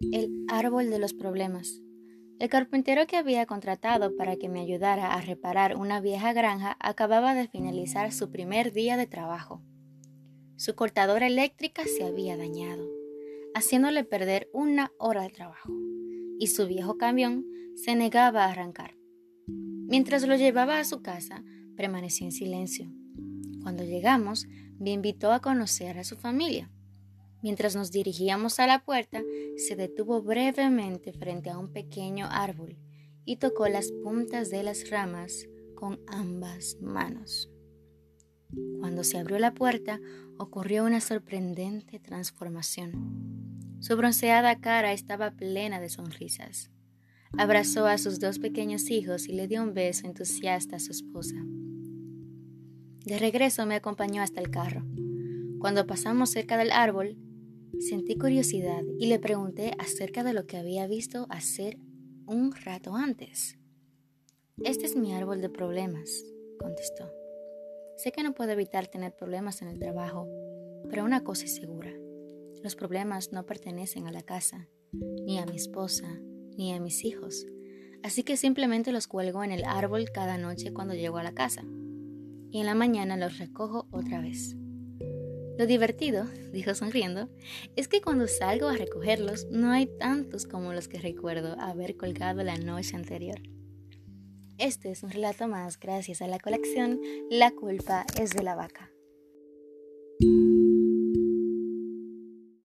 El árbol de los problemas. El carpintero que había contratado para que me ayudara a reparar una vieja granja acababa de finalizar su primer día de trabajo. Su cortadora eléctrica se había dañado, haciéndole perder una hora de trabajo, y su viejo camión se negaba a arrancar. Mientras lo llevaba a su casa, permaneció en silencio. Cuando llegamos, me invitó a conocer a su familia. Mientras nos dirigíamos a la puerta, se detuvo brevemente frente a un pequeño árbol y tocó las puntas de las ramas con ambas manos. Cuando se abrió la puerta, ocurrió una sorprendente transformación. Su bronceada cara estaba plena de sonrisas. Abrazó a sus dos pequeños hijos y le dio un beso entusiasta a su esposa. De regreso me acompañó hasta el carro. Cuando pasamos cerca del árbol, Sentí curiosidad y le pregunté acerca de lo que había visto hacer un rato antes. Este es mi árbol de problemas, contestó. Sé que no puedo evitar tener problemas en el trabajo, pero una cosa es segura. Los problemas no pertenecen a la casa, ni a mi esposa, ni a mis hijos. Así que simplemente los cuelgo en el árbol cada noche cuando llego a la casa. Y en la mañana los recojo otra vez. Lo divertido, dijo sonriendo, es que cuando salgo a recogerlos no hay tantos como los que recuerdo haber colgado la noche anterior. Este es un relato más gracias a la colección La culpa es de la vaca.